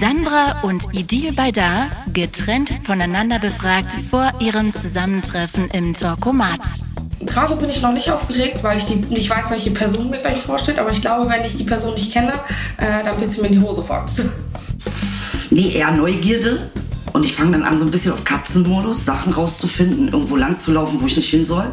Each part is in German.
Sandra und Idil Baydar, getrennt voneinander befragt vor ihrem Zusammentreffen im Talkomat. Gerade bin ich noch nicht aufgeregt, weil ich die, nicht weiß, welche Person mir gleich vorsteht. Aber ich glaube, wenn ich die Person nicht kenne, äh, dann bist du mir in die Hose Angst. Nee, eher Neugierde. Und ich fange dann an, so ein bisschen auf Katzenmodus, Sachen rauszufinden, irgendwo lang zu laufen, wo ich nicht hin soll.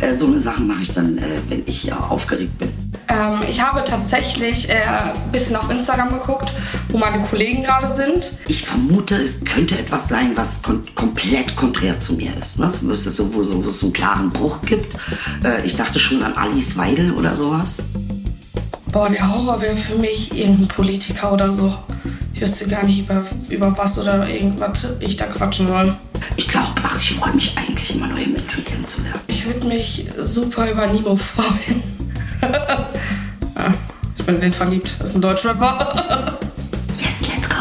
Äh, so eine Sachen mache ich dann, äh, wenn ich ja aufgeregt bin. Ähm, ich habe tatsächlich äh, ein bisschen auf Instagram geguckt, wo meine Kollegen gerade sind. Ich vermute, es könnte etwas sein, was kon komplett konträr zu mir ist. Ne? Es müsste so, wo, so, wo es so einen klaren Bruch gibt. Äh, ich dachte schon an Alice Weidel oder sowas. Boah, der Horror wäre für mich irgendein Politiker oder so. Ich wüsste gar nicht, über, über was oder irgendwas ich da quatschen soll. Ich glaube, ach, ich freue mich eigentlich immer neue Menschen kennenzulernen. Ich würde mich super über Nimo freuen. ah, ich bin in den verliebt. Das ist ein Deutschrapper. Yes, let's go.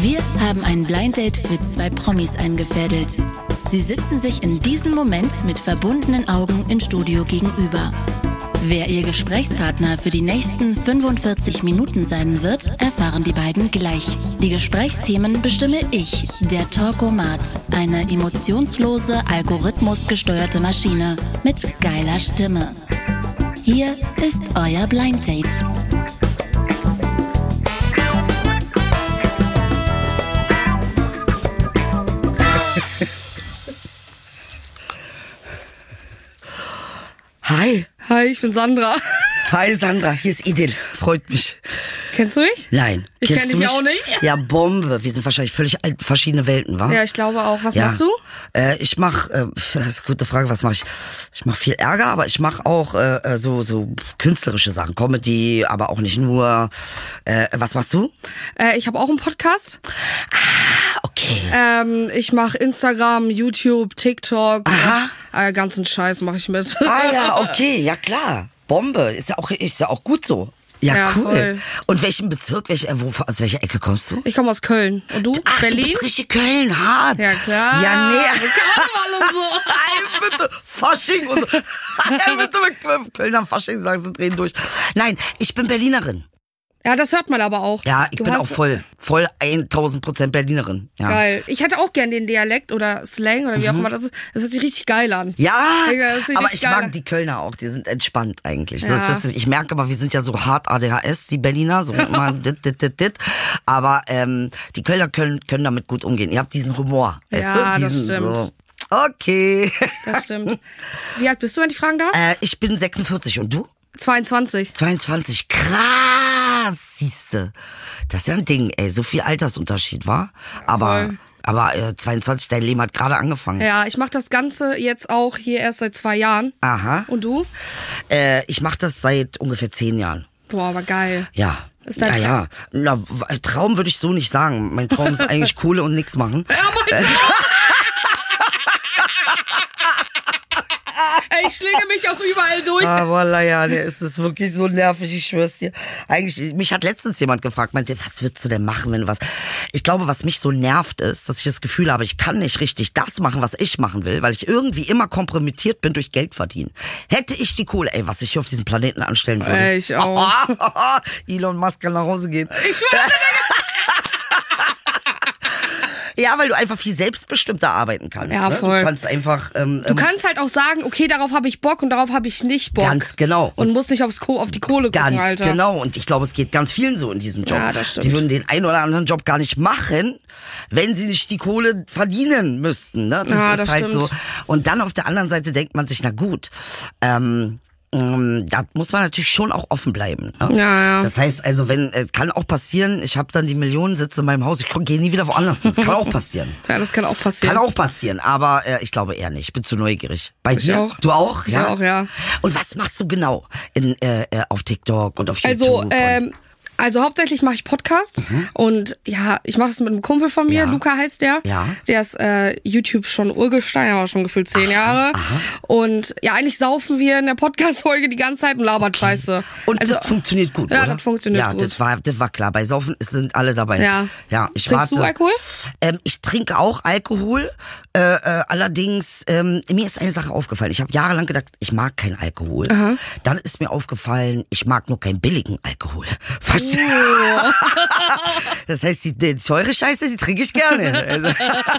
Wir haben ein Blind Date für zwei Promis eingefädelt. Sie sitzen sich in diesem Moment mit verbundenen Augen im Studio gegenüber. Wer ihr Gesprächspartner für die nächsten 45 Minuten sein wird, erfahren die beiden gleich. Die Gesprächsthemen bestimme ich, der Talkomat, eine emotionslose, algorithmusgesteuerte Maschine mit geiler Stimme. Hier ist euer Blind Date. Hi. Hi, ich bin Sandra. Hi Sandra, hier ist Idil. Freut mich. Kennst du mich? Nein. Ich Kennst kenn du dich mich? auch nicht. Ja, Bombe. Wir sind wahrscheinlich völlig alt, verschiedene Welten, wa? Ja, ich glaube auch. Was Ja. machst du? Äh, ich mach, äh, das ist eine gute Frage, was mache ich? Ich mache viel Ärger, aber ich mache auch äh, äh, so so künstlerische Sachen, Comedy, aber auch nicht nur. Äh, was machst du? Äh, ich habe auch einen Podcast. Ah, okay. Ähm, ich mache Instagram, YouTube, TikTok. Aha. Äh, ganzen Scheiß mache ich mit. Ah ja, okay, ja klar. Bombe, ist ja auch ist ja auch gut so. Ja, Ja, cool. voll. Und welchen Bezirk, welche, äh, wo, aus welcher Ecke kommst du? Ich komme aus Köln. Und du? Ach, Berlin? du bist richtig Köln, hart. Ja, klar. Ja, nee. Karneval und so. Nein, bitte. Fasching und so. Ja, bitte mit Kölner Fasching sagen, sie drehen durch. Nein, ich bin Berlinerin. Ja, das hört man aber auch. Ja, ich Du bin auch voll, voll 1000 Prozent Berlinerin. Ja. Geil. Ich hätte auch gern den Dialekt oder Slang oder wie auch immer das ist. Das hört sich richtig geil an. Mhm. Ja, das sieht aber ich mag aus. die Kölner auch, die sind entspannt eigentlich. Ja. Das ist, ich merke aber, wir sind ja so hart ADHS, die Berliner, so immer dit, dit, dit, dit. Aber ähm, die Kölner können, können damit gut umgehen. Ihr habt diesen Humor. weißt Ja, du? das Diesen, stimmt. So, okay. Das stimmt. Wie alt bist du, wenn ich fragen darf? äh, ich bin 46 und du? 22. 22. Krass, siehste. Das ist ja ein Ding, ey. So viel Altersunterschied war. Aber, voll. aber äh, 22, dein Leben hat gerade angefangen. Ja, ich mache das Ganze jetzt auch hier erst seit zwei Jahren. Aha. Und du? Äh, ich mache das seit ungefähr zehn Jahren. Boah, aber geil. Ja. Ist dein ja, ja. Na, Traum würde ich so nicht sagen. Mein Traum ist eigentlich Kohle und nichts machen. Ey, ich schlinge mich auch überall durch. Ah, voila, ja, nee, es ist wirklich so nervig, ich schwör's dir. Eigentlich, mich hat letztens jemand gefragt, meinte, was würdest du denn machen, wenn du was... Ich glaube, was mich so nervt ist, dass ich das Gefühl habe, ich kann nicht richtig das machen, was ich machen will, weil ich irgendwie immer kompromittiert bin durch Geld verdienen. Hätte ich die Kohle, ey, was ich hier auf diesem Planeten anstellen würde. Ey, ich auch. Elon Musk kann nach Hause gehen. Ich schwöre, Ja, weil du einfach viel selbstbestimmter arbeiten kannst. Ja, ne? voll. Du kannst einfach... Ähm, Du kannst halt auch sagen, okay, darauf habe ich Bock und darauf habe ich nicht Bock. Ganz genau. Und musst nicht aufs Ko auf die Kohle gucken, Ganz Alter. genau. Und ich glaube, es geht ganz vielen so in diesem Job. Ja, das stimmt. Die würden den einen oder anderen Job gar nicht machen, wenn sie nicht die Kohle verdienen müssten. Ne? Das Ja, ist das halt stimmt. so. Und dann auf der anderen Seite denkt man sich, na gut, ähm, ähm, da muss man natürlich schon auch offen bleiben. Ne? Ja, ja. Das heißt also, wenn äh, kann auch passieren, ich habe dann die Millionen Sitze in meinem Haus, ich gehe nie wieder woanders hin. Das kann auch passieren. Ja, das kann auch passieren. Kann auch passieren, aber äh, ich glaube eher nicht. Ich bin zu neugierig. Bei Ich dir? auch. Du auch? Ich auch, ja. Und was machst du genau in, äh, äh, auf TikTok und auf YouTube? Also, ähm, Also hauptsächlich mache ich Podcast und ja, ich mache es mit einem Kumpel von mir, Mhm. Ja. Luca heißt der. Ja. Der ist äh, YouTube schon Urgestein, aber schon gefühlt zehn Jahre. Und ja, eigentlich saufen wir in der Podcast-Folge die ganze Zeit und labern Scheiße. Und also, das funktioniert gut, Ja, oder? das funktioniert ja, gut. das war, das war klar. Bei Saufen sind alle dabei. Ja. Ja, ich Trinkst warte. du Alkohol? Ähm, ich trinke auch Alkohol. Äh, äh, allerdings, ähm, mir ist eine Sache aufgefallen. Ich habe jahrelang gedacht, ich mag keinen Alkohol. Dann ist mir aufgefallen, ich mag nur keinen billigen Alkohol. Verstehst. Das heißt, die, die teure Scheiße, die trinke ich gerne. Also,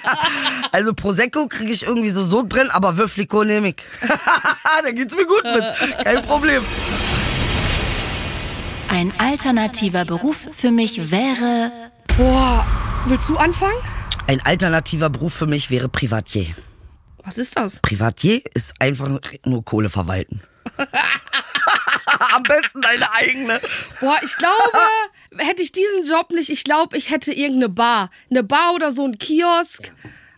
also Prosecco kriege ich irgendwie so Sodbrennen, aber Würfliko nehme ich. da geht's mir gut mit. Kein Problem. Ein alternativer Beruf für mich wäre Boah, willst du anfangen? Ein alternativer Beruf für mich wäre Privatier. Was ist das? Privatier ist einfach nur Kohle verwalten. Am besten deine eigene. Boah, ich glaube, hätte ich diesen Job nicht, ich glaube, ich hätte irgendeine Bar. Eine Bar oder so ein Kiosk.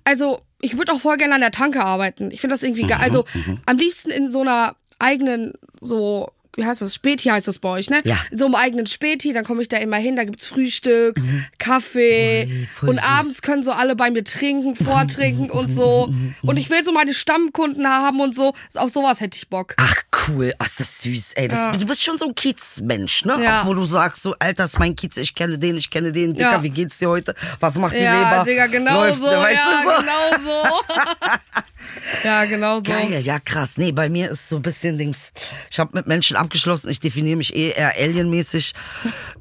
Also, ich würde auch voll gerne an der Tanke arbeiten. Ich finde das irgendwie geil. Mhm, Also, am liebsten in so einer eigenen, so, wie heißt das? Späti heißt das bei euch, ne? Ja. In so einem eigenen Späti, dann komme ich da immer hin, da gibt's Frühstück, Kaffee Ui, und süß. abends können so alle bei mir trinken, vortrinken und so. Und ich will so meine Stammkunden haben und so. Auf sowas hätte ich Bock. Ach cool, ach, ist das süß. Ey, das, Ja. du bist schon so ein Kiezmensch, ne? Ja. Auch wo du sagst, so, Alter, ist mein Kiez, ich kenne den, ich kenne den. Dicker, Ja. wie geht's dir heute? Was macht die Leber? Digga, genau Läuft, so. weißt Ja, du so? genau so. Ja, genau so. Geil, ja krass. Nee, bei mir ist so ein bisschen Dings. Ich habe mit Menschen abgeschlossen. Ich definiere mich eh eher alienmäßig.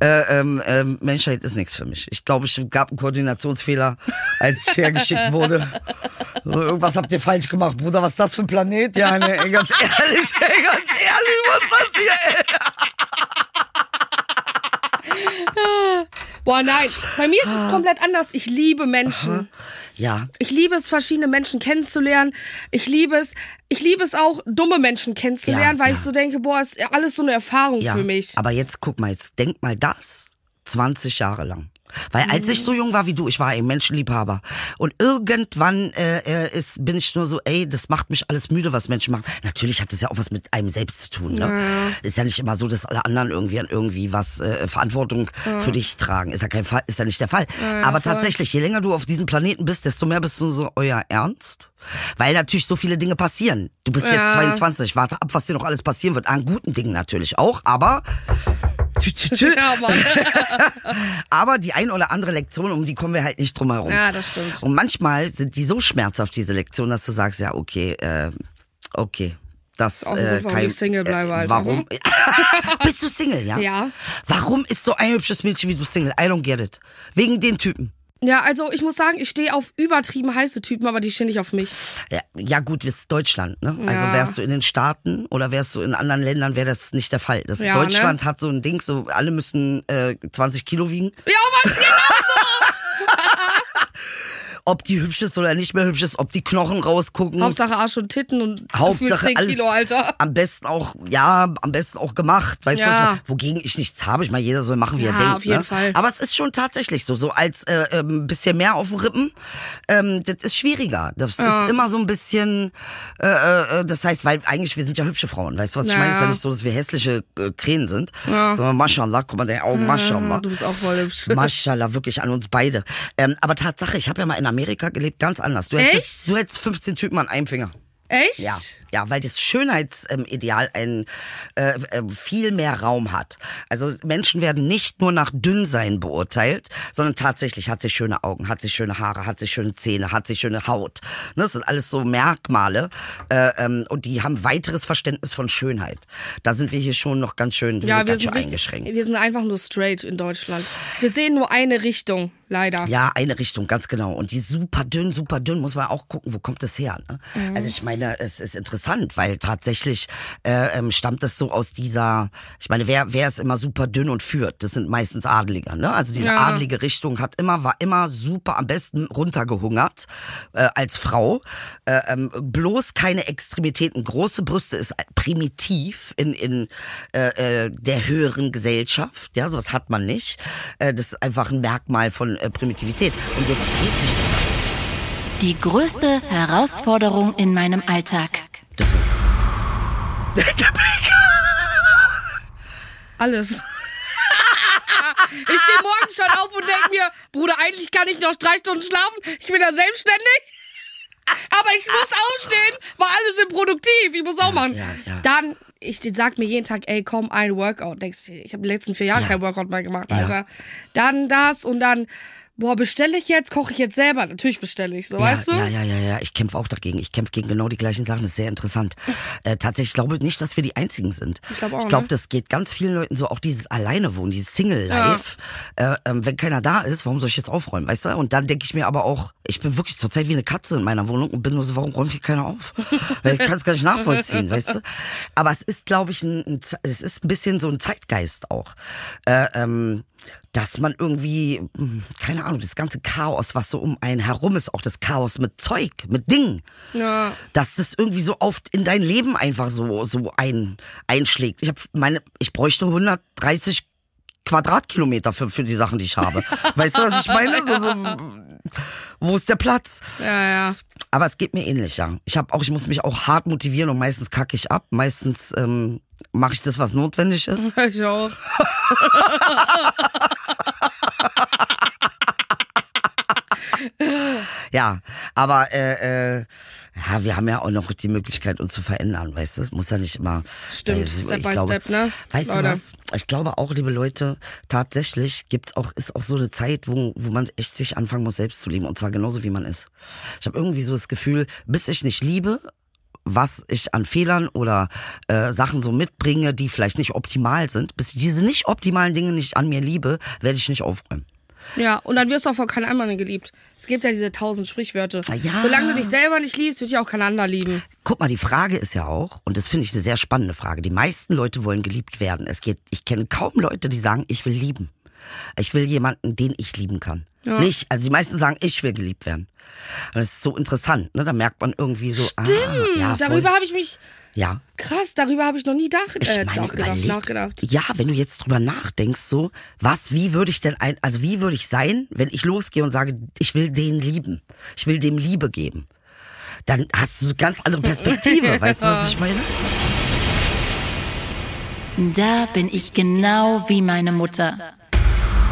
äh, ähm, ähm, Menschheit ist nichts für mich. Ich glaube, es gab einen Koordinationsfehler, als ich hergeschickt wurde. So, irgendwas habt ihr falsch gemacht, Bruder. Was ist das für ein Planet? Ja, nee, ey, ganz ehrlich, ey, ganz ehrlich, was ist das hier? Ey? Boah, nein. Bei mir ist es komplett anders. Ich liebe Menschen. Ja, Ich liebe es, verschiedene Menschen kennenzulernen. Ich liebe es, ich liebe es auch, dumme Menschen kennenzulernen, Ja, weil ja. ich so denke, boah, ist alles so eine Erfahrung ja. für mich. Aber jetzt guck mal, jetzt denk mal das 20 Jahre lang. Weil als ich so jung war wie du, ich war ein Menschenliebhaber. Und irgendwann äh, äh, ist, bin ich nur so, ey, das macht mich alles müde, was Menschen machen. Natürlich hat das ja auch was mit einem selbst zu tun. Ne? Ist ja nicht immer so, dass alle anderen irgendwie an irgendwie was äh, Verantwortung für dich tragen. Ist ja kein Fall, ist ja nicht der Fall. Aber tatsächlich, je länger du auf diesem Planeten bist, desto mehr bist du so, euer Ernst? Weil natürlich so viele Dinge passieren. Du bist jetzt Ja. 22, warte ab, was dir noch alles passieren wird. An guten Dingen natürlich auch, aber Tü. Ja, Mann. Aber die ein oder andere Lektion, um die kommen wir halt nicht drum herum. Ja, das stimmt. Und manchmal sind die so schmerzhaft, diese Lektionen, dass du sagst, ja, okay, äh, okay. Das auch ein äh, Grund, warum kein- ich Single bleibe, Alter. Warum? Bist du Single, ja? Ja. Warum ist so ein hübsches Mädchen wie du Single? I don't get it. Wegen den Typen. Ja, also ich muss sagen, ich stehe auf übertrieben heiße Typen, aber die stehen nicht auf mich. Ja, ja gut, das ist Deutschland, ne? Also Ja. wärst du in den Staaten oder wärst du in anderen Ländern, wäre das nicht der Fall. Das Ja, Deutschland hat so ein Ding, so alle müssen äh, 20 Kilo wiegen. Ja, Mann, genau Ob die hübsch ist oder nicht mehr hübsch ist, ob die Knochen rausgucken. Hauptsache Arsch und Titten und Hauptsache 10 alles Kilo, Alter. am besten auch, ja, am besten auch gemacht. Weißt du, Ja. was ich wogegen ich nichts habe. Ich meine, jeder soll machen, wie er Ja, denkt. auf jeden ne? Fall. Aber es ist schon tatsächlich so, so als äh, ähm, bisschen mehr auf den Rippen, ähm, das ist schwieriger. Das ist immer so ein bisschen, äh, äh, das heißt, weil eigentlich wir sind ja hübsche Frauen. Weißt du, was ich Ja. meine? Es ist ja nicht so, dass wir hässliche äh, Krähen sind. Sondern Mashallah, guck mal, deine Augen, Mashallah. Du bist auch voll hübsch. Mashallah, wirklich an uns beide. Ähm, aber Tatsache, ich habe ja mal in Amerika gelebt, ganz anders. Du hättest, Echt? du hättest 15 Typen an einem Finger. Echt? Ja, ja, weil das Schönheitsideal ein äh, äh, viel mehr Raum hat. Also Menschen werden nicht nur nach Dünnsein beurteilt, sondern tatsächlich hat sie schöne Augen, hat sie schöne Haare, hat sie schöne Zähne, hat sie schöne Haut. Ne, das sind alles so Merkmale äh, ähm, und die haben weiteres Verständnis von Schönheit. Da sind wir hier schon noch ganz schön, wir Ja, sind wir sind, schön richtig, eingeschränkt. wir sind einfach nur straight in Deutschland. Wir sehen nur eine Richtung, leider. Ja, eine Richtung, ganz genau. Und die super dünn, super dünn, muss man auch gucken, wo kommt das her. Ne? Mhm. Also ich meine, es ist interessant, weil tatsächlich äh, ähm, stammt das so aus dieser, ich meine, wer, wer ist immer super dünn und führt? Das sind meistens Adeliger. Ne? Also diese Ja. adelige Richtung hat immer, war immer super, am besten runtergehungert äh, als Frau. Äh, ähm, bloß keine Extremitäten. Große Brüste ist primitiv in, in äh, äh, der höheren Gesellschaft. Ja, sowas hat man nicht. Äh, das ist einfach ein Merkmal von äh, Primitivität. Und jetzt dreht sich das alles. die größte Herausforderung in meinem Alltag. Du fängst an. Alles. Ich stehe morgens schon auf und denke mir, Bruder, eigentlich kann ich noch drei Stunden schlafen. Ich bin da selbstständig. Aber ich muss aufstehen, weil alle sind produktiv. Ich muss auch machen. ja, ja. Dann, ich sag mir jeden Tag, ey, komm, ein Workout. Denkst ich habe die letzten vier Jahre Ja. kein Workout mehr gemacht. Alter. Dann das und dann, boah, bestelle ich jetzt, koche ich jetzt selber. Natürlich bestelle ich so, weißt du? Ja, ja, ja, ja. Ich kämpfe auch dagegen. Ich kämpfe gegen genau die gleichen Sachen. Das ist sehr interessant. Äh, tatsächlich ich glaube nicht, dass wir die Einzigen sind. Ich glaub auch, Ich glaube, ne? das geht ganz vielen Leuten so, auch dieses Alleinewohnen, dieses Single-Life. Äh, ähm, wenn keiner da ist, warum soll ich jetzt aufräumen, weißt du? Und dann denke ich mir aber auch, ich bin wirklich zurzeit wie eine Katze in meiner Wohnung und bin nur so, warum räumt hier keiner auf? Weil ich kann es gar nicht nachvollziehen, weißt du? Aber es ist, glaube ich, ein, ein, es ist ein bisschen so ein Zeitgeist auch. Äh, ähm, dass man irgendwie, hm, keine Ahnung, das ganze Chaos, was so um einen herum ist, auch das Chaos mit Zeug, mit Dingen, Ja. dass das irgendwie so oft in dein Leben einfach so, so ein, einschlägt. Ich habe meine, ich bräuchte 130 Quadratkilometer für, für die Sachen, die ich habe. Weißt du, was ich meine? So, so, wo ist der Platz? Ja, ja. Aber es geht mir ähnlich, ja. Ich habe auch, ich muss mich auch hart motivieren und meistens kacke ich ab. Meistens ähm, mache ich das, was notwendig ist. Ich auch. Ja, aber äh, äh, ja, wir haben ja auch noch die Möglichkeit, uns zu verändern, weißt du? Es muss ja nicht immer. Stimmt, äh, Step by glaube, Step, ne? Weißt du Leute. was? Ich glaube auch, liebe Leute, tatsächlich gibt's auch, ist auch so eine Zeit, wo, wo man echt sich anfangen muss, selbst zu lieben. Und zwar genauso, wie man ist. Ich habe irgendwie so das Gefühl, bis ich nicht liebe, was ich an Fehlern oder äh, Sachen so mitbringe, die vielleicht nicht optimal sind, bis ich diese nicht optimalen Dinge nicht an mir liebe, werde ich nicht aufräumen. Ja, und dann wirst du auch von keinem anderen geliebt. Es gibt ja diese tausend Sprichwörter. Ja. Solange du dich selber nicht liebst, wird dich auch kein anderer lieben. Guck mal, die Frage ist ja auch, und das finde ich eine sehr spannende Frage. Die meisten Leute wollen geliebt werden. Es geht, ich kenne kaum Leute, die sagen, ich will lieben. Ich will jemanden, den ich lieben kann. Nicht, also die meisten sagen, ich will geliebt werden. Und das ist so interessant, ne? Da merkt man irgendwie so, ah, ja, voll, darüber habe ich mich, ja. krass, darüber habe ich noch nie nach, Ich äh, meine, nachgedacht, überleg, nachgedacht. ja, wenn du jetzt drüber nachdenkst, so, was, wie würde ich denn ein, also wie würde ich sein, wenn ich losgehe und sage, ich will den lieben, ich will dem Liebe geben, dann hast du eine ganz andere Perspektive, weißt du, was ich meine? Da bin ich genau wie meine Mutter.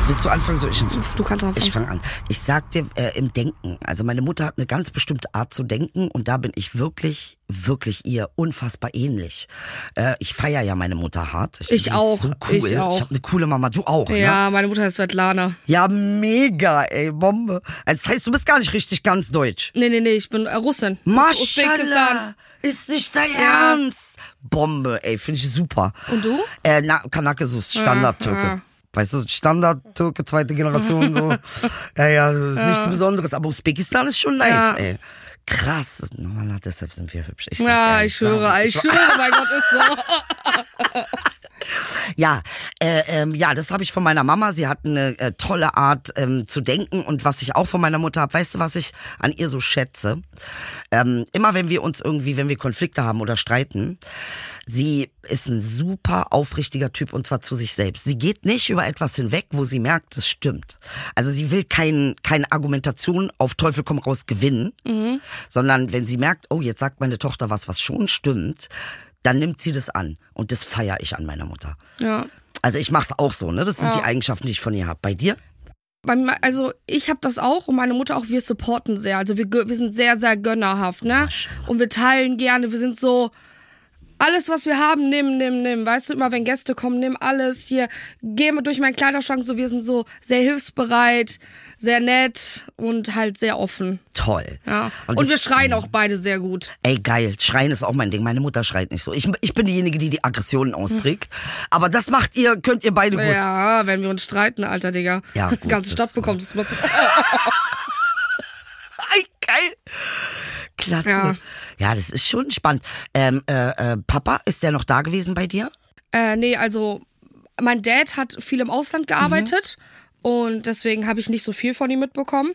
Willst du anfangen? Soll ich anfangen? Du kannst anfangen. Ich fange an. Ich sag dir, äh, im Denken. Also meine Mutter hat eine ganz bestimmte Art zu denken und da bin ich wirklich, wirklich ihr unfassbar ähnlich. Äh, ich feiere ja meine Mutter hart. Ich ist auch, So cool. ich auch. Ich habe eine coole Mama. Du auch, ne? Ja, meine Mutter ist Svetlana. Ja, mega, ey, Bombe. Also das heißt, du bist gar nicht richtig ganz deutsch. Nee, nee, nee, ich bin äh, Russin. Maschallah. Ist nicht dein Ja. Ernst? Bombe, ey, finde ich super. Und du? Äh, na, Kanakesus, Standard-Türke. ja. Weißt du, Standard-Türke, zweite Generation, so. ja, ja, das ist nichts Besonderes. Aber Usbekistan ist schon nice, Ja. ey. Krass. Normal, deshalb sind wir hübsch. Ich Ja, ich schwöre, ich schwöre, mein Gott, ist so. Ja, äh, ähm, ja, das habe ich von meiner Mama. Sie hat eine äh, tolle Art ähm, zu denken und was ich auch von meiner Mutter habe. Weißt du, was ich an ihr so schätze? Ähm, immer wenn wir uns irgendwie, wenn wir Konflikte haben oder streiten, sie ist ein super aufrichtiger Typ und zwar zu sich selbst. Sie geht nicht über etwas hinweg, wo sie merkt, es stimmt. Also sie will kein, keine Argumentation auf Teufel komm raus gewinnen, sondern wenn sie merkt, oh, jetzt sagt meine Tochter was, was schon stimmt, dann nimmt sie das an. Und das feiere ich an meiner Mutter. Ja. Also ich mach's auch so, ne? Das sind Ja. die Eigenschaften, die ich von ihr habe. Bei dir? Also ich habe das auch und meine Mutter auch, wir supporten sehr. Also wir, wir sind sehr, sehr gönnerhaft, ne? Und wir teilen gerne, wir sind so, alles, was wir haben, nimm, nimm, nimm. Weißt du, immer wenn Gäste kommen, nimm alles. Hier, geh mal durch meinen Kleiderschrank. So, wir sind so sehr hilfsbereit, sehr nett und halt sehr offen. Toll. Ja. Und Und, wir schreien auch beide sehr gut. Ey, geil. Schreien ist auch mein Ding. Meine Mutter schreit nicht so. Ich, ich bin diejenige, die die Aggressionen austrägt. Aber das macht ihr, könnt ihr beide gut. Ja, wenn wir uns streiten, alter Digga. Ja, gut, Die ganze Stadt bekommt es mit. Ey, geil. Klasse. Ja. Ja. das ist schon spannend. Ähm, äh, äh, Papa, ist der noch da gewesen bei dir? Äh, nee, also mein Dad hat viel im Ausland gearbeitet und deswegen habe ich nicht so viel von ihm mitbekommen.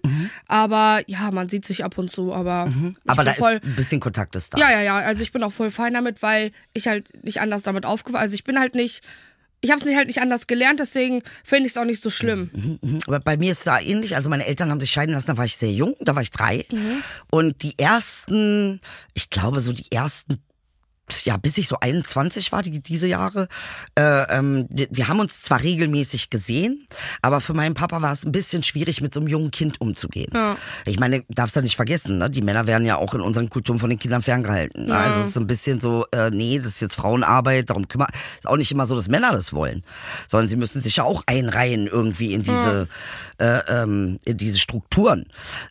Aber ja, man sieht sich ab und zu, aber ich Aber da voll, ist ein bisschen Kontakt ist da. Ja, ja, ja, also ich bin auch voll fein damit, weil ich halt nicht anders damit aufgewachsen, also ich bin halt nicht ich habe es nicht halt nicht anders gelernt, deswegen finde ich es auch nicht so schlimm. Mhm. Aber bei mir ist es da ähnlich. Also meine Eltern haben sich scheiden lassen, da war ich sehr jung, da war ich drei. Und die ersten, ich glaube so die ersten ja, bis ich so 21 war, die, diese Jahre, äh, ähm, wir haben uns zwar regelmäßig gesehen, aber für meinen Papa war es ein bisschen schwierig, mit so einem jungen Kind umzugehen. Ja. Ich meine, darfst du nicht vergessen, ne? die Männer werden ja auch in unseren Kulturen von den Kindern ferngehalten. Ne? Ja. Also es ist ein bisschen so, äh, nee, das ist jetzt Frauenarbeit, darum kümmern. Ist auch nicht immer so, dass Männer das wollen, sondern sie müssen sich ja auch einreihen irgendwie in diese, äh, ähm, in diese Strukturen.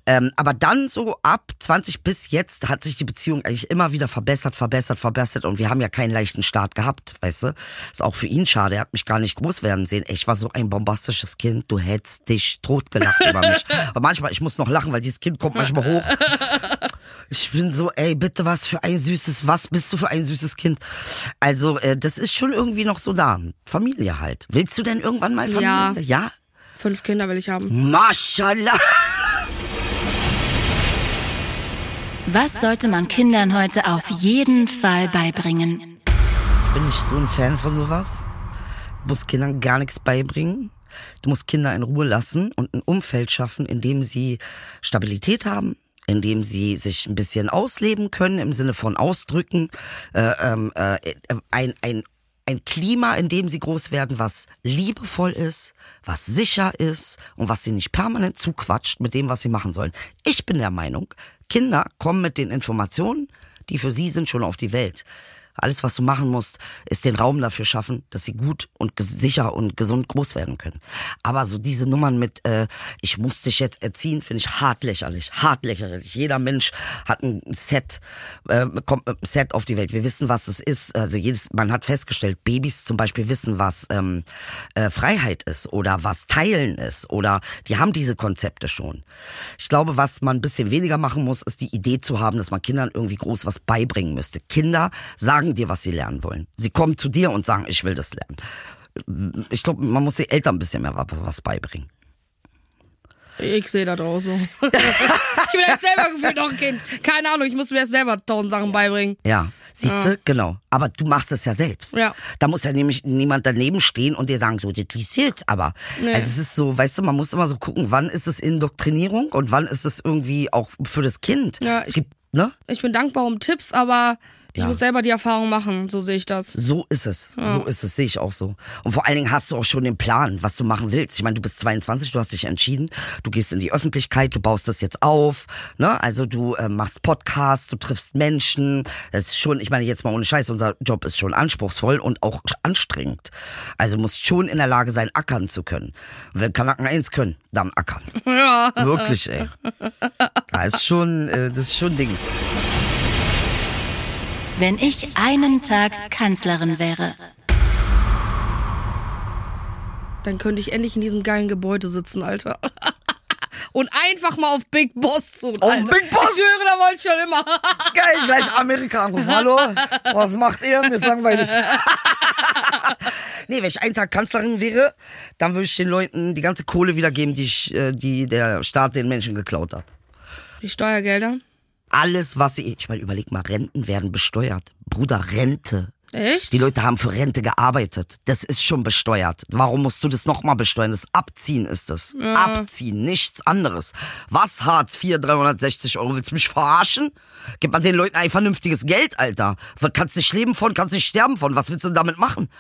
Ähm, aber dann so ab 20 bis jetzt hat sich die Beziehung eigentlich immer wieder verbessert, verbessert, verbessert und wir haben ja keinen leichten Start gehabt, weißt du? Ist auch für ihn schade, er hat mich gar nicht groß werden sehen. Ich war so ein bombastisches Kind, du hättest dich totgelacht über mich. Aber manchmal, ich muss noch lachen, weil dieses Kind kommt manchmal hoch. Ich bin so, ey, bitte was für ein süßes, was bist du für ein süßes Kind? Also, äh, das ist schon irgendwie noch so da. Familie halt. Willst du denn irgendwann mal Familie? Ja. Ja? Fünf Kinder will ich haben. Maschallah. Was sollte man Kindern heute auf jeden Fall beibringen? Ich bin nicht so ein Fan von sowas. Du musst Kindern gar nichts beibringen. Du musst Kinder in Ruhe lassen und ein Umfeld schaffen, in dem sie Stabilität haben, in dem sie sich ein bisschen ausleben können, im Sinne von ausdrücken, äh, ähm, äh, ein, ein, ein Klima, in dem sie groß werden, was liebevoll ist, was sicher ist und was sie nicht permanent zuquatscht mit dem, was sie machen sollen. Ich bin der Meinung, Kinder kommen mit den Informationen, die für sie sind, schon auf die Welt. Alles, was du machen musst, ist den Raum dafür schaffen, dass sie gut und sicher und gesund groß werden können. Aber so diese Nummern mit, äh, ich muss dich jetzt erziehen, finde ich hart lächerlich. Hart lächerlich. Jeder Mensch hat ein Set, äh, kommt mit einem Set auf die Welt. Wir wissen, was es ist. Also jedes, man hat festgestellt, Babys zum Beispiel wissen, was ähm, äh, Freiheit ist oder was Teilen ist oder die haben diese Konzepte schon. Ich glaube, was man ein bisschen weniger machen muss, ist die Idee zu haben, dass man Kindern irgendwie groß was beibringen müsste. Kinder sagen dir, was sie lernen wollen. Sie kommen zu dir und sagen, ich will das lernen. Ich glaube, man muss den Eltern ein bisschen mehr was, was beibringen. Ich sehe das auch so. ich bin jetzt selber gefühlt noch ein Kind. Keine Ahnung, ich muss mir jetzt selber tausend Sachen beibringen. Ja, siehst du, genau. Aber du machst es ja selbst. Ja. Da muss ja nämlich niemand daneben stehen und dir sagen, so, das ist jetzt aber. Nee. Also es ist so, weißt du, man muss immer so gucken, wann ist es Indoktrinierung und wann ist es irgendwie auch für das Kind. Ja, es ich- gibt, ne? Ich bin dankbar um Tipps, aber ich Ja. muss selber die Erfahrung machen. So sehe ich das. So ist es. So ist es, sehe ich auch so. Und vor allen Dingen hast du auch schon den Plan, was du machen willst. Ich meine, du bist 22, du hast dich entschieden, du gehst in die Öffentlichkeit, du baust das jetzt auf, ne? Also du äh, machst Podcasts, du triffst Menschen. Das ist schon, ich meine jetzt mal ohne Scheiß, unser Job ist schon anspruchsvoll und auch anstrengend. Also du musst schon in der Lage sein, ackern zu können. Und wenn Kanaken eins können, dann ackern. Ja. Wirklich, ey. Das ist schon, äh, das ist schon Dings. Wenn ich einen Tag Kanzlerin wäre. Dann könnte ich endlich in diesem geilen Gebäude sitzen, Alter. Und einfach mal auf Big Boss zu. Auf Alter. Big Boss? Ich schwöre, da wollte ich schon immer. Geil, gleich Amerika anrufen. Hallo, was macht ihr? Mir ist langweilig. nee, wenn ich einen Tag Kanzlerin wäre, dann würde ich den Leuten die ganze Kohle wiedergeben, die, ich, äh, die der Staat den Menschen geklaut hat. Die Steuergelder? Alles, was sie. Ich meine, überleg mal, Renten werden besteuert. Bruder, Rente. Echt? Die Leute haben für Rente gearbeitet. Das ist schon besteuert. Warum musst du das nochmal besteuern? Das Abziehen ist das. Abziehen, nichts anderes. Was Hartz IV, 360 Euro? Willst du mich verarschen? Gib mal den Leuten ein vernünftiges Geld, Alter. Kannst nicht leben von, kannst nicht sterben von. Was willst du damit machen?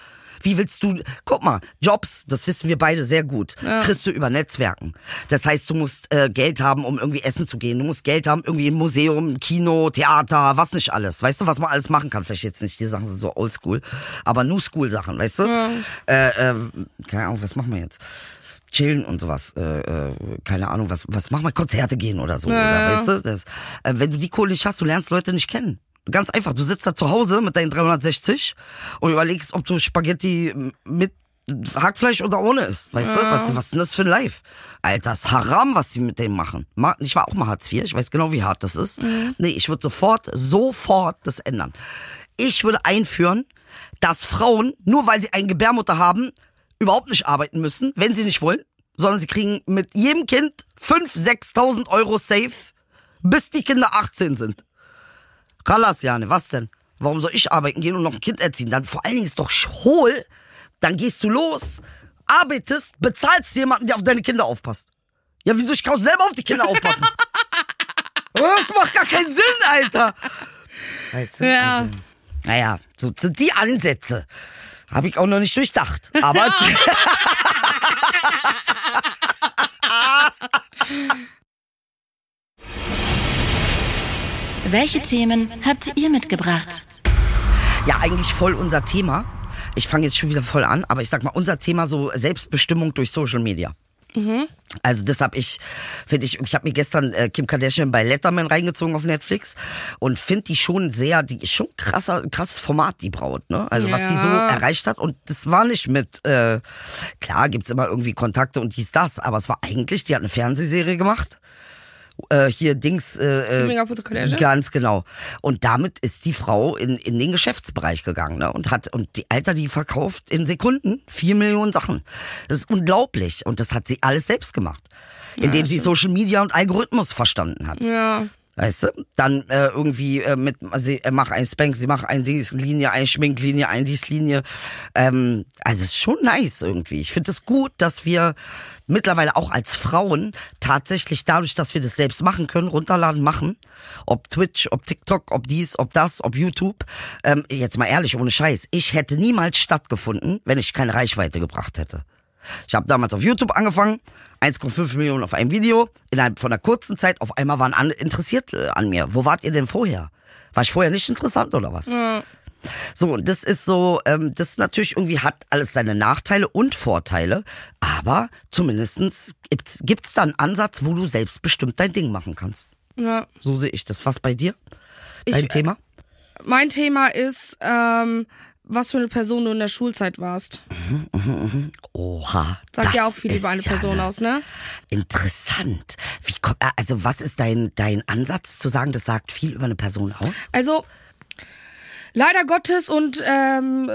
Wie willst du, guck mal, Jobs, das wissen wir beide sehr gut, kriegst du über Netzwerken. Das heißt, du musst äh, Geld haben, um irgendwie essen zu gehen. Du musst Geld haben, irgendwie im Museum, Kino, Theater, was nicht alles. Weißt du, was man alles machen kann? Vielleicht jetzt nicht, die Sachen sind so oldschool, aber New School Sachen, weißt du? Äh, äh, keine Ahnung, was machen wir jetzt? chillen und sowas. Äh, äh, keine Ahnung, was, was machen wir? Konzerte gehen oder so. Oder, weißt du? Das, äh, wenn du die Kohle nicht hast, du lernst Leute nicht kennen. Ganz einfach, du sitzt da zu Hause mit deinen 360 und überlegst, ob du Spaghetti mit Hackfleisch oder ohne isst. Weißt du? Was, was ist denn das für ein Life? Alter, das ist Haram, was die mit dem machen. Ma- Ich war auch mal Hartz IV, ich weiß genau, wie hart das ist. Nee, ich würde sofort, sofort das ändern. Ich würde einführen, dass Frauen, nur weil sie eine Gebärmutter haben, überhaupt nicht arbeiten müssen, wenn sie nicht wollen, sondern sie kriegen mit jedem Kind 5.000, 6.000 Euro safe, bis die Kinder 18 sind. Kallas, Jane, was denn? Warum soll ich arbeiten gehen und noch ein Kind erziehen? Dann vor allen Dingen ist doch hohl. Dann gehst du los, arbeitest, bezahlst jemanden, der auf deine Kinder aufpasst. Ja, wieso? Ich kann auch selber auf die Kinder aufpassen. das macht gar keinen Sinn, Alter. Weißt du? Ja. Also, Naja, so, so die Ansätze habe ich auch noch nicht durchdacht. Aber Welche Themen habt ihr mitgebracht? ja, eigentlich voll unser Thema. Ich fange jetzt schon wieder voll an, aber ich sag mal, unser Thema so Selbstbestimmung durch Social Media. Also das habe ich, finde ich, ich habe mir gestern äh, Kim Kardashian bei Letterman reingezogen auf Netflix und finde die schon sehr, die ist schon krasser, krasses Format, die Braut, ne? Also was die so Ja. erreicht hat und das war nicht mit, äh, klar gibt's immer irgendwie Kontakte und dies, das, aber es war eigentlich, die hat eine Fernsehserie gemacht. Äh, hier Dings, äh, äh, ganz genau. Und damit ist die Frau in, in den Geschäftsbereich gegangen, ne? Und hat, und die Alter, die verkauft in Sekunden vier Millionen Sachen. Das ist unglaublich. Und das hat sie alles selbst gemacht. Indem sie Social Media und Algorithmus verstanden hat. Ja. Weißt du? Dann äh, irgendwie äh, mit, sie äh, mach ein Spank, sie macht ein Dies-Linie, ein Schminklinie, ein Dies-Linie. Ähm, also es ist schon nice irgendwie. Ich finde es gut, dass wir mittlerweile auch als Frauen tatsächlich dadurch, dass wir das selbst machen können, runterladen, machen. Ob Twitch, ob TikTok, ob dies, ob das, ob YouTube. Ähm, jetzt mal ehrlich, ohne Scheiß. Ich hätte niemals stattgefunden, wenn ich keine Reichweite gebracht hätte. Ich habe damals auf YouTube angefangen, 1,5 Millionen auf einem Video. Innerhalb von einer kurzen Zeit auf einmal waren alle interessiert äh, an mir. Wo wart ihr denn vorher? War ich vorher nicht interessant oder was? So, und das ist so, ähm, das natürlich irgendwie hat alles seine Nachteile und Vorteile, aber zumindestens gibt's, gibt's da einen Ansatz, wo du selbstbestimmt dein Ding machen kannst. ja. So sehe ich das. Was bei dir? Dein Ich- Thema? Mein Thema ist, ähm, was für eine Person du in der Schulzeit warst. Oha. Sagt ja auch viel über eine ja Person eine- aus, ne? Interessant. Wie, ko- äh, also was ist dein, dein Ansatz zu sagen, das sagt viel über eine Person aus? Also, leider Gottes und ähm,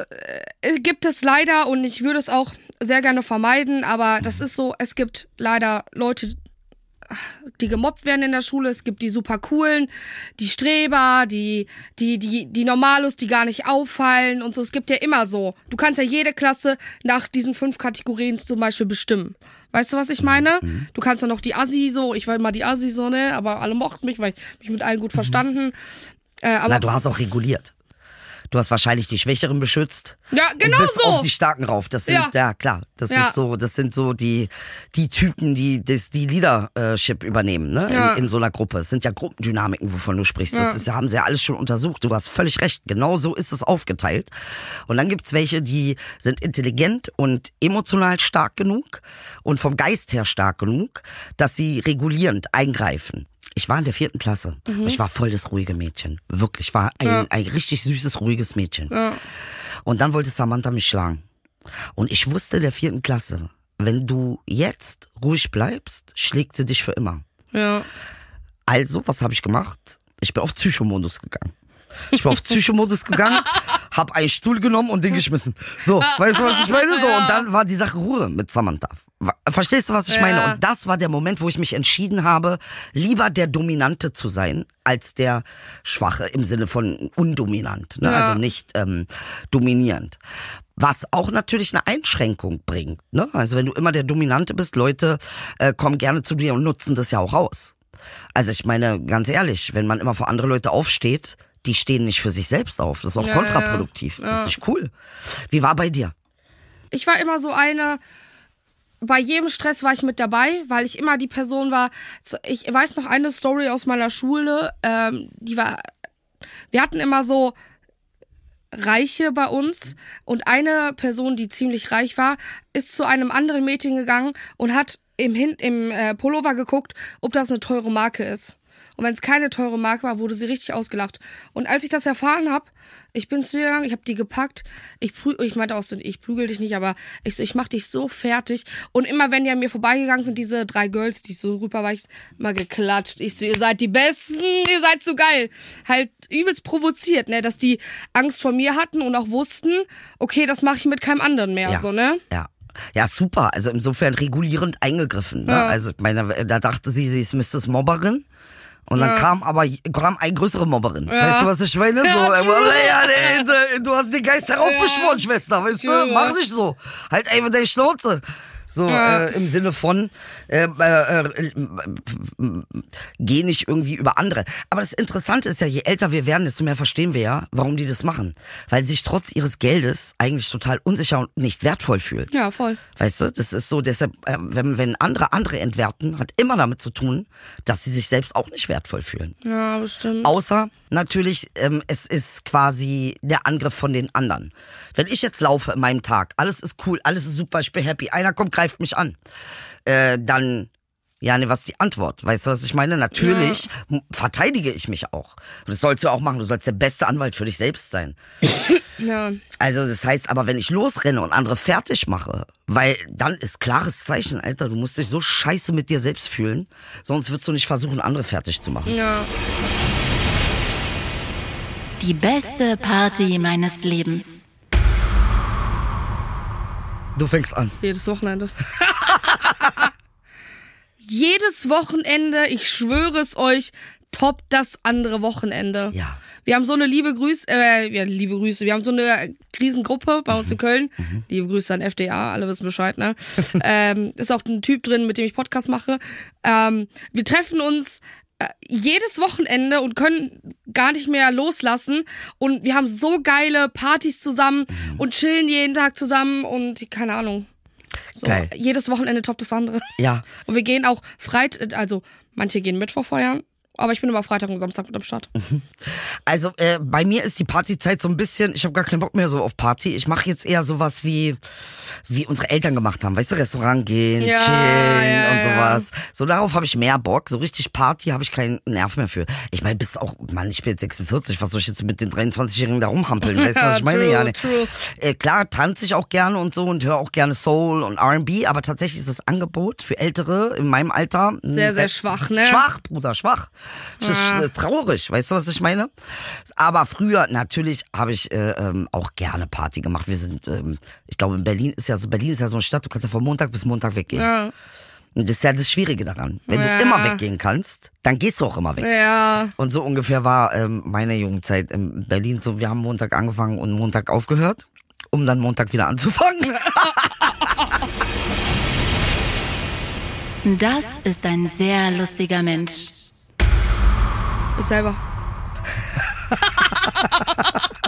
es gibt es leider und ich würde es auch sehr gerne vermeiden, aber das ist so, es gibt leider Leute, die gemobbt werden in der Schule, es gibt die super coolen, die Streber, die, die, die, die Normalos, die gar nicht auffallen und so. Es gibt ja immer so. Du kannst ja jede Klasse nach diesen fünf Kategorien zum Beispiel bestimmen. Weißt du, was ich meine? Du kannst ja noch die Assi so, ich war immer die Assi so, ne? Aber alle mochten mich, weil ich mich mit allen gut verstanden. Äh, aber Na, du hast auch reguliert. Du hast wahrscheinlich die Schwächeren beschützt. Ja, genau und bist so. auf die Starken rauf. Das sind, ja, Ja. klar. Das Ja. ist so, das sind so die, die Typen, die, das, die Leadership übernehmen, ne? Ja. In, in so einer Gruppe. Es sind ja Gruppendynamiken, wovon du sprichst. Das ist ja, haben sie ja alles schon untersucht. Du hast völlig recht. Genau so ist es aufgeteilt. Und dann gibt's welche, die sind intelligent und emotional stark genug und vom Geist her stark genug, dass sie regulierend eingreifen. Ich war in der vierten Klasse. Ich war voll das ruhige Mädchen. Wirklich, ich war ein, Ja. ein richtig süßes, ruhiges Mädchen. Ja. Und dann wollte Samantha mich schlagen. Und ich wusste der vierten Klasse, wenn du jetzt ruhig bleibst, schlägt sie dich für immer. Ja. Also, was habe ich gemacht? Ich bin auf Psychomodus gegangen. Ich bin auf Psychomodus gegangen, hab einen Stuhl genommen und den geschmissen. So, weißt du, was ich meine? So, und dann war die Sache Ruhe mit Samantha. Verstehst du, was ich Ja. meine? Und das war der Moment, wo ich mich entschieden habe, lieber der Dominante zu sein, als der Schwache im Sinne von undominant. Ne? Ja. Also nicht ähm, dominierend. Was auch natürlich eine Einschränkung bringt. Ne? Also wenn du immer der Dominante bist, Leute äh, kommen gerne zu dir und nutzen das ja auch aus. Also ich meine, ganz ehrlich, wenn man immer vor andere Leute aufsteht, die stehen nicht für sich selbst auf. Das ist auch Ja, kontraproduktiv. Das ist nicht cool. Wie war bei dir? Ich war immer so eine. Bei jedem Stress war ich mit dabei, weil ich immer die Person war. Ich weiß noch eine Story aus meiner Schule. Ähm, die war. Wir hatten immer so Reiche bei uns und eine Person, die ziemlich reich war, ist zu einem anderen Mädchen gegangen und hat im, Hin im äh, Pullover geguckt, ob das eine teure Marke ist. Und wenn es keine teure Marke war, wurde sie richtig ausgelacht. Und als ich das erfahren habe, ich bin zu ihr gegangen, ich habe die gepackt, ich prü ich meinte auch so, ich prügel dich nicht, aber ich so, ich mach dich so fertig. Und immer wenn die an mir vorbeigegangen sind, diese drei Girls, die so rüber war, ich mal geklatscht. Ich so, ihr seid die Besten, ihr seid so geil. Halt übelst provoziert, ne, dass die Angst vor mir hatten und auch wussten, okay, das mache ich mit keinem anderen mehr, Ja. so, ne? Ja. Ja, super. Also insofern regulierend eingegriffen. Ne? Ja. Also ich meine, da dachte sie, sie ist Mrs. Mobberin. Und dann kam aber kam eine größere Mobberin. Weißt du, was ich meine? Ja, so, ja, nee, du- hast den Geist heraufbeschworen, Ja. Schwester, weißt du? Mach nicht so. Halt einfach deine Schnauze. So Ja. äh, im Sinne von äh, äh, äh, geh nicht irgendwie über andere. Aber das Interessante ist ja, je älter wir werden, desto mehr verstehen wir ja, warum die das machen. Weil sie sich trotz ihres Geldes eigentlich total unsicher und nicht wertvoll fühlen. Ja, voll. Weißt du, das ist so, deshalb, äh, wenn, wenn andere andere entwerten, hat immer damit zu tun, dass sie sich selbst auch nicht wertvoll fühlen. Ja, bestimmt. Außer natürlich, ähm, es ist quasi der Angriff von den anderen. Wenn ich jetzt laufe in meinem Tag, alles ist cool, alles ist super, ich bin happy, einer kommt, greift mich an, äh, dann, ja, ne, was ist die Antwort? Weißt du, was ich meine? Natürlich m- verteidige ich mich auch. Das sollst du auch machen, du sollst der beste Anwalt für dich selbst sein. Ja. Also das heißt aber, wenn ich losrenne und andere fertig mache, weil dann ist klares Zeichen, Alter, du musst dich so scheiße mit dir selbst fühlen, sonst würdest du nicht versuchen, andere fertig zu machen. Ja. Die beste Party meines Lebens. Du fängst an. Jedes Wochenende. Jedes Wochenende, ich schwöre es euch, top das andere Wochenende. Ja. Wir haben so eine liebe Grüße, äh, ja, liebe Grüße, wir haben so eine Riesengruppe bei uns in Köln. Liebe Grüße an FDA, alle wissen Bescheid, ne? ähm, ist auch ein Typ drin, mit dem ich Podcast mache. Ähm, wir treffen uns jedes Wochenende und können gar nicht mehr loslassen. Und wir haben so geile Partys zusammen und chillen jeden Tag zusammen und keine Ahnung. So, Geil. jedes Wochenende top das andere. Ja. Und wir gehen auch Freitag, also manche gehen Mittwoch feiern, aber ich bin immer Freitag und Samstag mit am Start. Also äh, bei mir ist die Partyzeit so ein bisschen, ich habe gar keinen Bock mehr so auf Party. Ich mache jetzt eher sowas wie wie unsere Eltern gemacht haben, weißt du, Restaurant gehen, Ja, chillen ja, und ja. sowas. So darauf habe ich mehr Bock. So richtig Party habe ich keinen Nerv mehr für. Ich meine, bist auch, Mann, ich bin jetzt 46, was soll ich jetzt mit den 23-Jährigen da rumhampeln? Weißt du, was ich meine? True, ja, ne. true. Äh, klar, tanze ich auch gerne und so und höre auch gerne Soul und R&B, aber tatsächlich ist das Angebot für Ältere in meinem Alter Sehr, sehr äh, schwach, ne? Schwach, Bruder, schwach. Das ist Ja. äh, traurig, weißt du, was ich meine? Aber früher, natürlich, habe ich äh, ähm, auch gerne Party gemacht. Wir sind, ähm, ich glaube, in Berlin ist ja so, Berlin ist ja so eine Stadt, du kannst ja von Montag bis Montag weggehen. Ja. Und das ist ja das Schwierige daran. Wenn Ja. du immer weggehen kannst, dann gehst du auch immer weg. Ja. Und so ungefähr war ähm, meine Jugendzeit in Berlin so, wir haben Montag angefangen und Montag aufgehört, um dann Montag wieder anzufangen. Das ist ein sehr lustiger Mensch. Ich selber.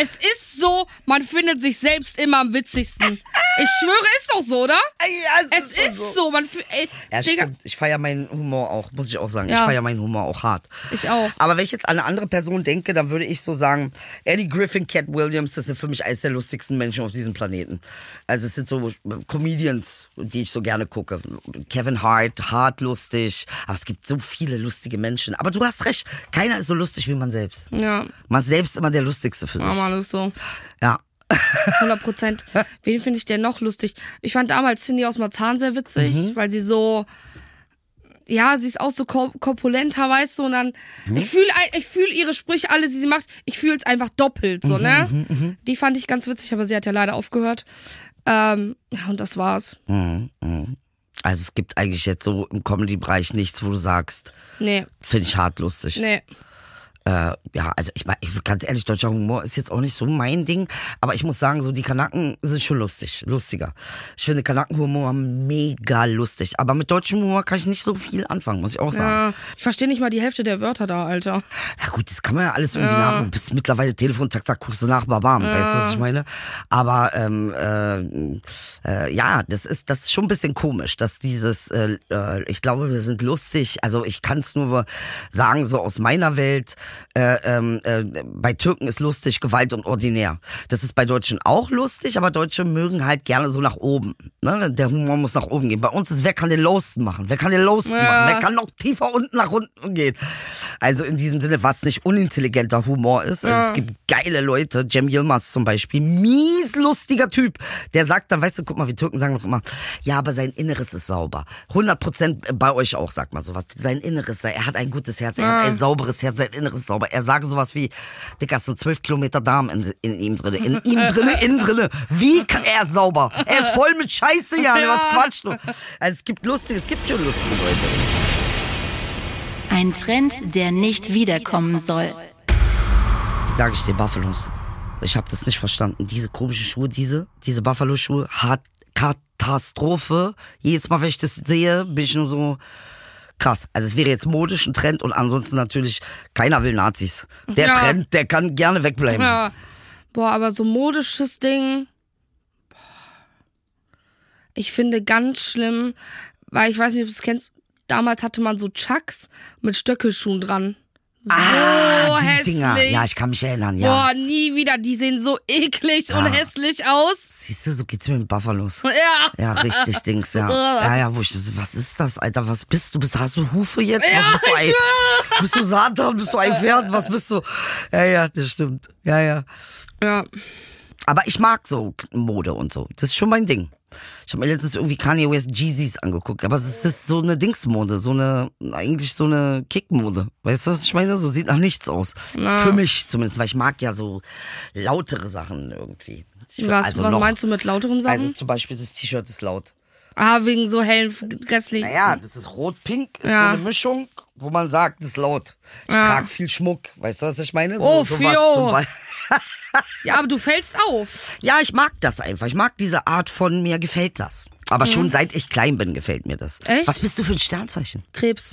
es ist so, man findet sich selbst immer am witzigsten. Ich schwöre, ist doch so, oder? ja, Es ist so, man fü- ey, Ja, Digga, stimmt. Ich feiere meinen Humor auch, muss ich auch sagen. Ich Ja. feiere meinen Humor auch hart. Ich auch. Aber wenn ich jetzt an eine andere Person denke, dann würde ich so sagen, Eddie Griffin, Cat Williams, das sind für mich eines der lustigsten Menschen auf diesem Planeten. Also es sind so Comedians, die ich so gerne gucke. Kevin Hart, hart lustig. Aber es gibt so viele lustige Menschen. Aber du hast recht, keiner ist so lustig wie man selbst. Ja, Man ist selbst immer der Lustigste für sich. oh Ist so. Ja. 100 Prozent. Wen finde ich denn noch lustig? Ich fand damals Cindy aus Marzahn sehr witzig, Mhm. weil sie so, ja, sie ist auch so ko- korpulenter, weißt du, und dann, Mhm. ich fühle ich fühl ihre Sprüche, alle, die sie macht, ich fühle es einfach doppelt, so, ne? Mhm, Die fand ich ganz witzig, aber sie hat ja leider aufgehört. Ähm, ja, und das war's. Mhm, mhm. Also es gibt eigentlich jetzt so im Comedy-Bereich nichts, wo du sagst, Nee, finde ich hart lustig. nee. Äh, ja, also ich meine, ich, ganz ehrlich, deutscher Humor ist jetzt auch nicht so mein Ding, aber ich muss sagen, so die Kanaken sind schon lustig, lustiger. Ich finde Kanakenhumor mega lustig, aber mit deutschem Humor kann ich nicht so viel anfangen, muss ich auch sagen. Ja, ich verstehe nicht mal die Hälfte der Wörter da, Alter. Ja gut, das kann man ja alles irgendwie nach. Du bist mittlerweile Telefon, zack, zack, guckst du nach, babam, weißt du, was ich meine? Aber ähm, äh, äh, ja, das ist das ist schon ein bisschen komisch, dass dieses, äh, äh, ich glaube, wir sind lustig. Also ich kann es nur sagen, so aus meiner Welt. Äh, ähm, äh, bei Türken ist lustig Gewalt und ordinär. Das ist bei Deutschen auch lustig, aber Deutsche mögen halt gerne so nach oben. Ne? Der Humor muss nach oben gehen. Bei uns ist, wer kann den Lowsten machen? Wer kann den Lowsten Ja. machen? Wer kann noch tiefer unten nach unten gehen? Also in diesem Sinne, was nicht unintelligenter Humor ist. Also Ja. es gibt geile Leute, Cem Yilmaz zum Beispiel, mies lustiger Typ. Der sagt dann, weißt du, guck mal, wir Türken sagen doch immer, ja, aber sein Inneres ist sauber. 100 Prozent bei euch auch, sagt man sowas. Sein Inneres, er hat ein gutes Herz, er hat ein sauberes Herz, sein Inneres ist sauber. Er sagt sowas wie, Digga, es sind 12 Kilometer Darm in, in ihm drinne, in ihm drinne, innen drinne. Wie kann er ist sauber? Er ist voll mit Scheiße, ja, Ja. was quatscht du? Also es gibt lustige, es gibt schon lustige Leute. Ein Trend, der nicht wiederkommen soll. Sag ich dir, Buffalos. Ich habe das nicht verstanden. Diese komischen Schuhe, diese, diese Buffalo-Schuhe, hart, Katastrophe. Jedes Mal, wenn ich das sehe, bin ich nur so krass. Also es wäre jetzt modisch ein Trend und ansonsten natürlich keiner will Nazis. Der Ja. Trend, der kann gerne wegbleiben. Ja. Boah, aber so modisches Ding. Boah. Ich finde ganz schlimm, weil ich weiß nicht, ob du es kennst. Damals hatte man so Chucks mit Stöckelschuhen dran. So ah, die hässlich. Dinger. Ja, ich kann mich erinnern, ja. Boah, nie wieder. Die sehen so eklig und Ja. hässlich aus. Siehst du, so geht's mir mit Buffalos. Ja. Ja, richtig Dings, ja. Ja, ja, wo ich das, was ist das, Alter? Was bist du? Bist, hast du Hufe jetzt? Ja, was bist du? Ein, bist du Satan? Bist du ein Pferd? Was bist du? Ja, ja, das stimmt. Ja, ja. Ja. Aber ich mag so Mode und so. Das ist schon mein Ding. Ich habe mir letztens irgendwie Kanye West Jeezys angeguckt, aber es ist so eine Dingsmode, so eine, eigentlich so eine Kickmode. Weißt du, was ich meine? So sieht nach nichts aus. Für mich zumindest, weil ich mag ja so lautere Sachen irgendwie. Ich, Was, also was noch- meinst du mit lauterem Sachen? Also zum Beispiel das T-Shirt ist laut. ah, wegen so hellen, grässlich. Naja, das ist rot-pink, ist Ja. so eine Mischung, wo man sagt, das ist laut. Ich Ja. trage viel Schmuck, weißt du, was ich meine? So, Oh, sowas Fio. zum Beispiel. Ja, aber du fällst auf. Ja, ich mag das einfach. Ich mag diese Art von mir gefällt das. Aber Mhm. schon seit ich klein bin, gefällt mir das. Echt? Was bist du für ein Sternzeichen? Krebs.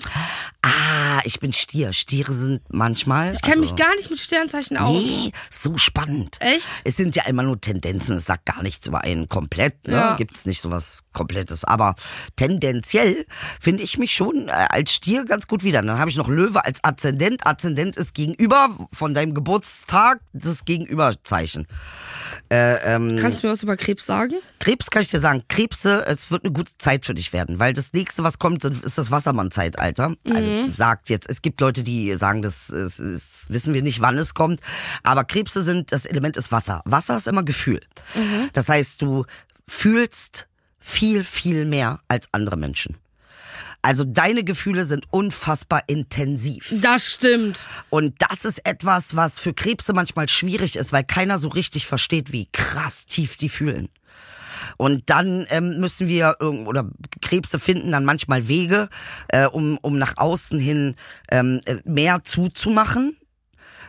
Ah, ich bin Stier. Stiere sind manchmal. Ich kenne also, mich gar nicht mit Sternzeichen aus. Nee, so spannend. Echt? Es sind ja immer nur Tendenzen, es sagt gar nichts über einen komplett, ne? Ja. Gibt's nicht sowas Komplettes. Aber tendenziell finde ich mich schon äh, als Stier ganz gut wieder. Dann habe ich noch Löwe als Aszendent. Aszendent ist gegenüber von deinem Geburtstag das Gegenüberzeichen. Äh, ähm, Kannst du mir was über Krebs sagen? Krebs kann ich dir sagen, Krebse, es wird eine gute Zeit für dich werden, weil das nächste, was kommt, ist das Wassermann-Zeitalter. Also sagt jetzt, es gibt Leute, die sagen, das, ist, ist, wissen wir nicht, wann es kommt, aber Krebse sind, das Element ist Wasser. Wasser ist immer Gefühl. Das heißt, du fühlst viel, viel mehr als andere Menschen. Also deine Gefühle sind unfassbar intensiv. Das stimmt. Und das ist etwas, was für Krebse manchmal schwierig ist, weil keiner so richtig versteht, wie krass tief die fühlen. Und dann ähm, müssen wir oder Krebse finden dann manchmal Wege, äh, um, um nach außen hin ähm, äh, mehr zuzumachen,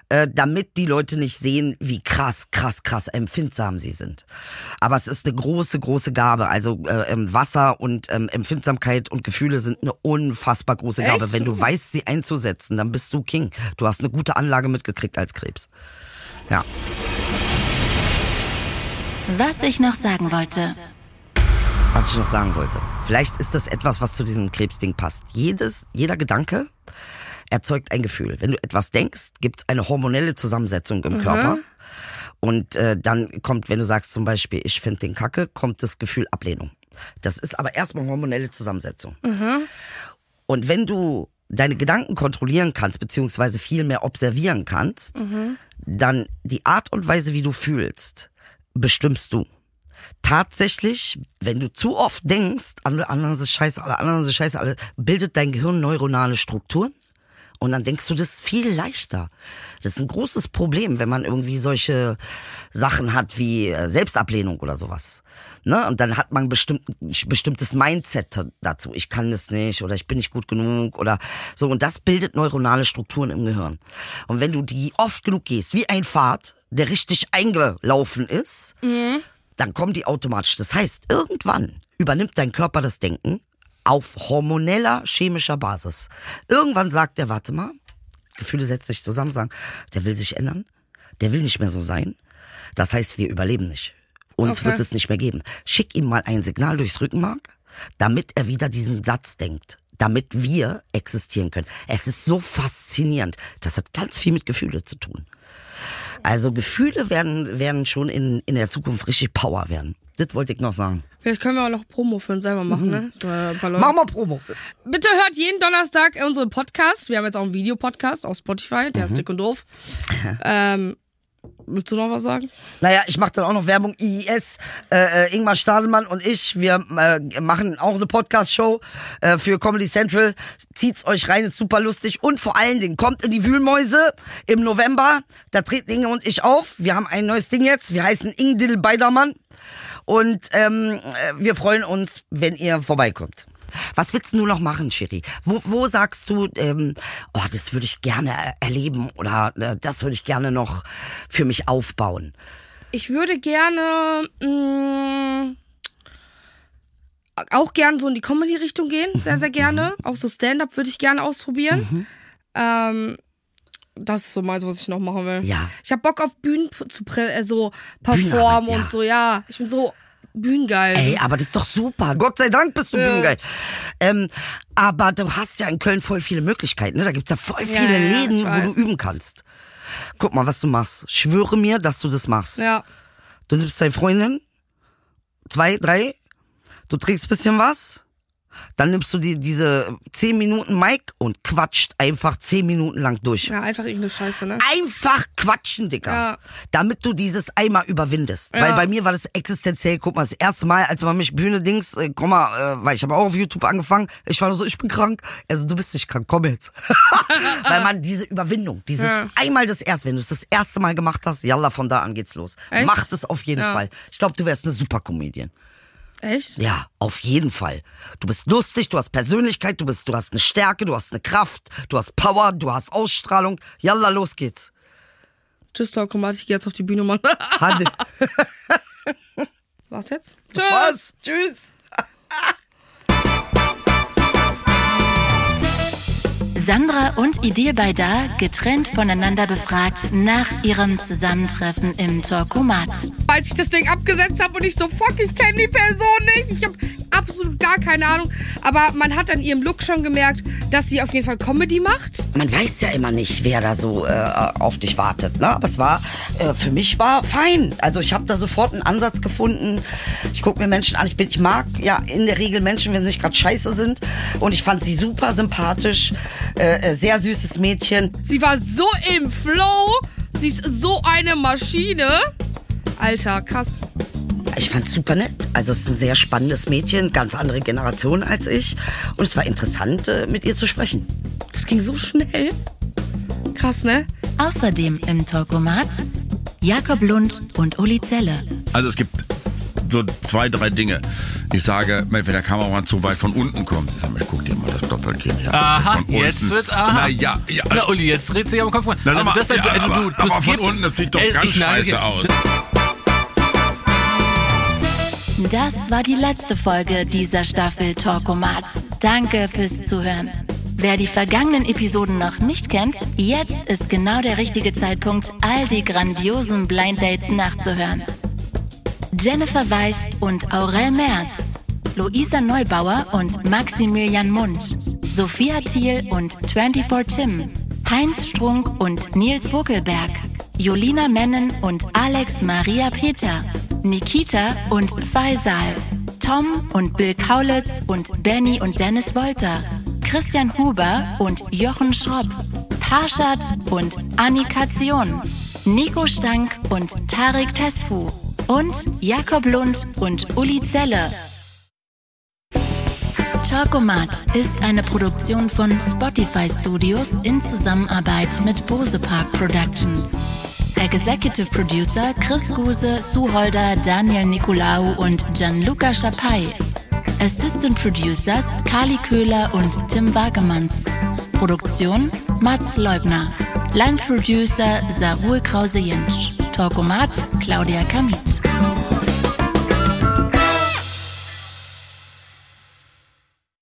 äh, damit die Leute nicht sehen, wie krass, krass, krass empfindsam sie sind. Aber es ist eine große, große Gabe. Also äh, ähm, Wasser und ähm, Empfindsamkeit und Gefühle sind eine unfassbar große Gabe. Echt? Wenn du weißt, sie einzusetzen, dann bist du King. Du hast eine gute Anlage mitgekriegt als Krebs. Ja. Was ich noch sagen wollte. was ich noch sagen wollte. Vielleicht ist das etwas, was zu diesem Krebsding passt. Jedes, jeder Gedanke erzeugt ein Gefühl. Wenn du etwas denkst, gibt es eine hormonelle Zusammensetzung im Körper. Und äh, dann kommt, wenn du sagst zum Beispiel, ich finde den Kacke, kommt das Gefühl Ablehnung. Das ist aber erstmal hormonelle Zusammensetzung. Und wenn du deine Gedanken kontrollieren kannst, beziehungsweise viel mehr observieren kannst, dann die Art und Weise, wie du fühlst, bestimmst du. Tatsächlich, wenn du zu oft denkst, alle anderen sind scheiße, alle anderen sind scheiße, alle, bildet dein Gehirn neuronale Strukturen und dann denkst du das viel leichter. Das ist ein großes Problem, wenn man irgendwie solche Sachen hat wie äh, Selbstablehnung oder sowas. Ne? Und dann hat man bestimmt, ein bestimmtes Mindset dazu. Ich kann das nicht oder ich bin nicht gut genug oder so. Und das bildet neuronale Strukturen im Gehirn. Und wenn du die oft genug gehst, wie ein Pfad, der richtig eingelaufen ist, dann kommen die automatisch. Das heißt, irgendwann übernimmt dein Körper das Denken auf hormoneller, chemischer Basis. Irgendwann sagt er, warte mal, Gefühle setzen sich zusammen, sagen, der will sich ändern, der will nicht mehr so sein. Das heißt, wir überleben nicht. Uns Okay. wird es nicht mehr geben. Schick ihm mal ein Signal durchs Rückenmark, damit er wieder diesen Satz denkt. Damit wir existieren können. Es ist so faszinierend. Das hat ganz viel mit Gefühle zu tun. Also Gefühle werden, werden schon in, in der Zukunft richtig Power werden. Das wollte ich noch sagen. Vielleicht können wir auch noch Promo für uns selber machen, ne? So, äh, ein paar Leute- Mach mal Promo. Bitte hört jeden Donnerstag unseren Podcast. Wir haben jetzt auch einen Videopodcast auf Spotify, der ist dick und doof. ähm, willst du noch was sagen? Naja, ich mache dann auch noch Werbung. IIS, äh, äh, Ingmar Stadelmann und ich, wir äh, machen auch eine Podcast-Show äh, für Comedy Central. Zieht's euch rein, ist super lustig. Und vor allen Dingen, kommt in die Wühlmäuse im November. Da treten Inge und ich auf. Wir haben ein neues Ding jetzt. Wir heißen Ingdil Beidermann. Und ähm, äh, wir freuen uns, wenn ihr vorbeikommt. Was willst du noch machen, Shiri? Wo, wo sagst du, ähm, oh, das würde ich gerne erleben oder äh, das würde ich gerne noch für mich aufbauen? Ich würde gerne. Mh, auch gern so in die Comedy-Richtung gehen, sehr, sehr gerne. Auch so Stand-up würde ich gerne ausprobieren. Ähm, das ist so meins, was ich noch machen will. Ja. Ich habe Bock auf Bühnen zu prä- äh, so performen ja. und so, ja. Ich bin so bühnengeil. Ey, aber das ist doch super. Gott sei Dank bist du Ja. bühnengeil. Ähm, aber du hast ja in Köln voll viele Möglichkeiten. Ne? Da gibt's ja voll viele ja, Läden, wo du üben kannst. Guck mal, was du machst. Schwöre mir, dass du das machst. ja. Du nimmst deine Freundin, zwei, drei, du trinkst bisschen was, dann nimmst du die, diese 10 Minuten Mic und quatscht einfach 10 Minuten lang durch. Ja, einfach irgendeine Scheiße, ne? Einfach quatschen, Dicker. Ja. Damit du dieses einmal überwindest. Ja. Weil bei mir war das existenziell, guck mal, das erste Mal, als man mich Bühne-Dings, äh, komm mal, äh, weil ich habe auch auf YouTube angefangen, ich war nur so, ich bin krank. Also du bist nicht krank, komm jetzt. weil man diese Überwindung, dieses Ja. einmal das erste, wenn du es das erste Mal gemacht hast, yalla, von da an geht's los. Echt? Mach das auf jeden. Fall. Ich glaube, du wärst eine super Comedian. Echt? Ja, auf jeden Fall. Du bist lustig, du hast Persönlichkeit, du bist, du hast eine Stärke, du hast eine Kraft, du hast Power, du hast Ausstrahlung. Yalla, los geht's. Tschüss, Talkomat, ich geh jetzt auf die Bühne, Mann. Hade. Was jetzt? Das war's. Tschüss. Sandra und Idee bei Da getrennt voneinander befragt nach ihrem Zusammentreffen im Torkomat. Als ich das Ding abgesetzt habe und ich so, fuck, ich kenne die Person nicht. Ich habe absolut gar keine Ahnung. Aber man hat an ihrem Look schon gemerkt, dass sie auf jeden Fall Comedy macht. Man weiß ja immer nicht, wer da so äh, auf dich wartet. Ne? Aber es war, äh, für mich war fein. Also ich habe da sofort einen Ansatz gefunden. Ich gucke mir Menschen an. Ich, bin, ich mag ja in der Regel Menschen, wenn sie nicht gerade scheiße sind. Und ich fand sie super sympathisch. Äh, äh, sehr süßes Mädchen. Sie war so im Flow. Sie ist so eine Maschine. Alter, krass. Ich fand's super nett. Also es ist ein sehr spannendes Mädchen, ganz andere Generation als ich. Und es war interessant, äh, mit ihr zu sprechen. Das ging so schnell. Krass, ne? Außerdem im Torkomat Jakob Lund und Uli Zelle. Also es gibt so zwei, drei Dinge. Ich sage, wenn der Kameramann zu weit von unten kommt, ich sage, Mensch, guck dir mal das Doppelkinn hier an. Aha, jetzt wird's, aha. Na ja, ja. Na, Uli, jetzt dreht sich am Kopf. Na, sag mal, das ist ja, also, aber, du, du aber von unten, das sieht doch Ey, ganz ich scheiße aus. Das war die letzte Folge dieser Staffel Talkomat. Danke fürs Zuhören. Wer die vergangenen Episoden noch nicht kennt, jetzt ist genau der richtige Zeitpunkt, all die grandiosen Blind Dates nachzuhören. Jennifer Weist und Aurel Merz, Luisa Neubauer und Maximilian Mund, Sophia Thiel und 24 Tim, Heinz Strunk und Nils Buckelberg, Jolina Mennen und Alex Maria Peter, Nikita und Faisal, Tom und Bill Kaulitz und Benny und Dennis Wolter, Christian Huber und Jochen Schropp, Parshad und Annika Zion, Nico Stank und Tarek Tesfu und Jakob Lund und Uli Zelle. Talkomat ist eine Produktion von Spotify Studios in Zusammenarbeit mit Bose Park Productions. Executive Producer Chris Guse, Sue Holder, Daniel Nicolaou und Gianluca Schapai. Assistant Producers Kali Köhler und Tim Wagemanns. Produktion Mats Leubner. Line Producer Sarul Krause-Jentsch. Talkomat Claudia Kamit.